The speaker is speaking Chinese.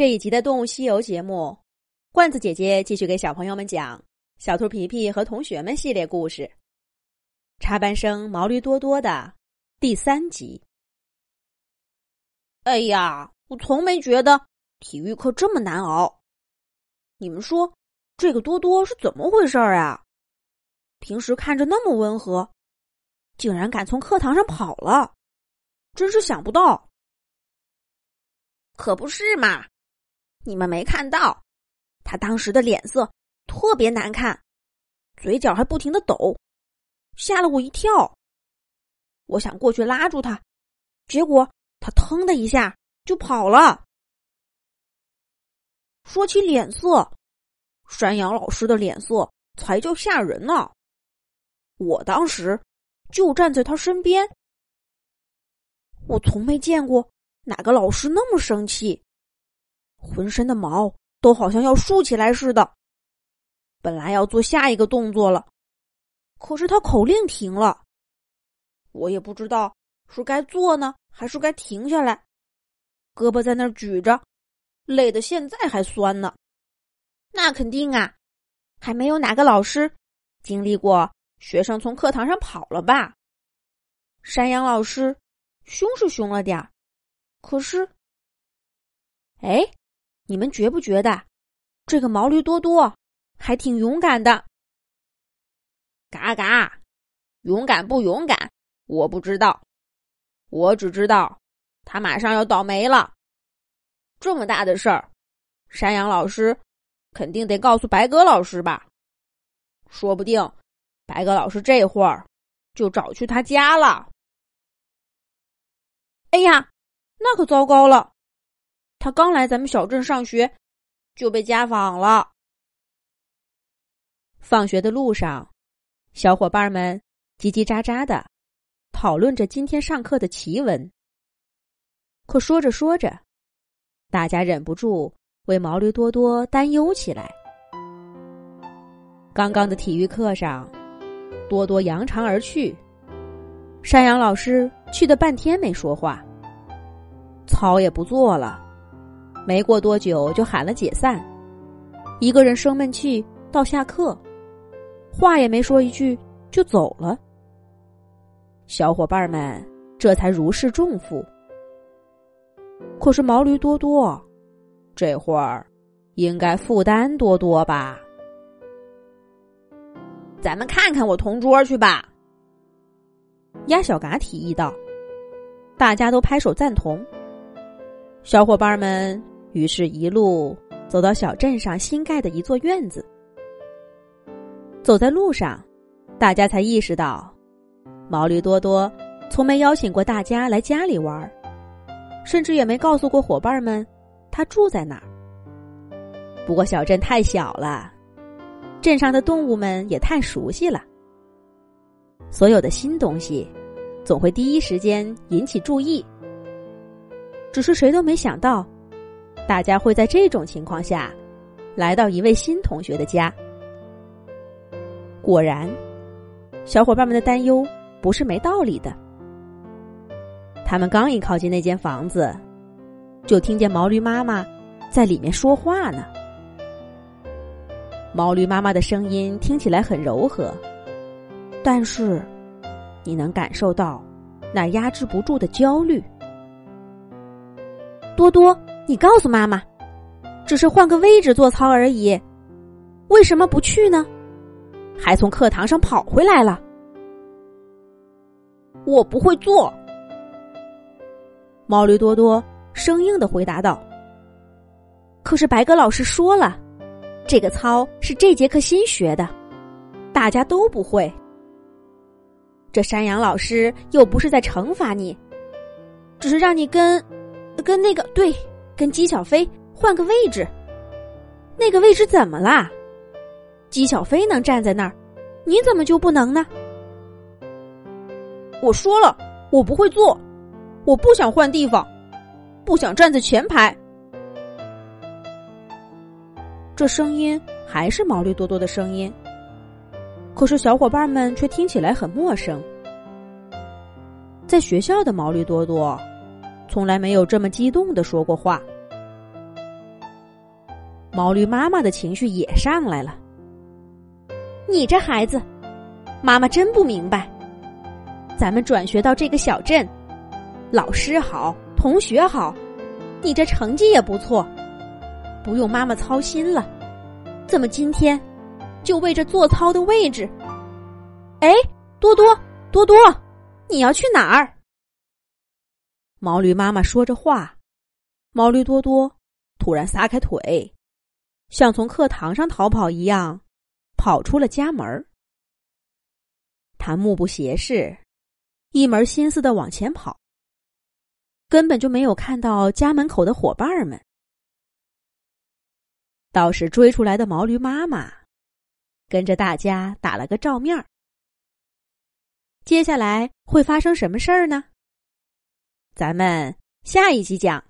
这一集的《动物西游》节目，罐子姐姐继续给小朋友们讲《小兔皮皮和同学们》系列故事。插班生毛驴多多的第三集。哎呀，我从没觉得体育课这么难熬。你们说，这个多多是怎么回事儿啊？平时看着那么温和，竟然敢从课堂上跑了，真是想不到。可不是嘛！你们没看到，他当时的脸色特别难看，嘴角还不停的抖，吓了我一跳。我想过去拉住他，结果他腾的一下就跑了。说起脸色，山羊老师的脸色才叫吓人呢。我当时就站在他身边，我从没见过。哪个老师那么生气？浑身的毛都好像要竖起来似的。本来要做下一个动作了，可是他口令停了。我也不知道是该做呢，还是该停下来。胳膊在那儿举着，累得现在还酸呢。那肯定啊，还没有哪个老师经历过学生从课堂上跑了吧？山羊老师凶是凶了点儿。可是，哎，你们觉不觉得这个毛驴多多还挺勇敢的？嘎嘎，勇敢不勇敢？我不知道，我只知道他马上要倒霉了。这么大的事儿，山羊老师肯定得告诉白鸽老师吧？说不定白鸽老师这会儿就找去他家了。哎呀！那可糟糕了，他刚来咱们小镇上学，就被家访了。放学的路上，小伙伴们叽叽喳喳的讨论着今天上课的奇闻。可说着说着，大家忍不住为毛驴多多担忧起来。刚刚的体育课上，多多扬长而去，山羊老师去的半天没说话。操也不做了，没过多久就喊了解散，一个人生闷气到下课，话也没说一句就走了。小伙伴们这才如释重负。可是毛驴多多，这会儿应该负担多多吧？咱们看看我同桌去吧。鸭小嘎提议道，大家都拍手赞同。小伙伴们于是一路走到小镇上新盖的一座院子。走在路上，大家才意识到，毛驴多多从没邀请过大家来家里玩，甚至也没告诉过伙伴们他住在哪儿。不过小镇太小了，镇上的动物们也太熟悉了，所有的新东西总会第一时间引起注意。只是谁都没想到，大家会在这种情况下，来到一位新同学的家。果然，小伙伴们的担忧不是没道理的。他们刚一靠近那间房子，就听见毛驴妈妈在里面说话呢。毛驴妈妈的声音听起来很柔和，但是你能感受到那压制不住的焦虑。多多，你告诉妈妈，只是换个位置做操而已，为什么不去呢？还从课堂上跑回来了。我不会做。毛驴多多生硬的回答道。可是白鸽老师说了，这个操是这节课新学的，大家都不会。这山羊老师又不是在惩罚你，只是让你跟。跟那个对，跟姬小飞换个位置。那个位置怎么啦？姬小飞能站在那儿，你怎么就不能呢？我说了，我不会坐，我不想换地方，不想站在前排。这声音还是毛驴多多的声音，可是小伙伴们却听起来很陌生。在学校的毛驴多多。从来没有这么激动的说过话。毛驴妈妈的情绪也上来了。你这孩子，妈妈真不明白。咱们转学到这个小镇，老师好，同学好，你这成绩也不错，不用妈妈操心了。怎么今天就为这做操的位置？哎，多多，多多，你要去哪儿？毛驴妈妈说着话，毛驴多多突然撒开腿，像从课堂上逃跑一样，跑出了家门。他目不斜视，一门心思的往前跑，根本就没有看到家门口的伙伴们。倒是追出来的毛驴妈妈，跟着大家打了个照面儿。接下来会发生什么事儿呢？咱们下一集讲。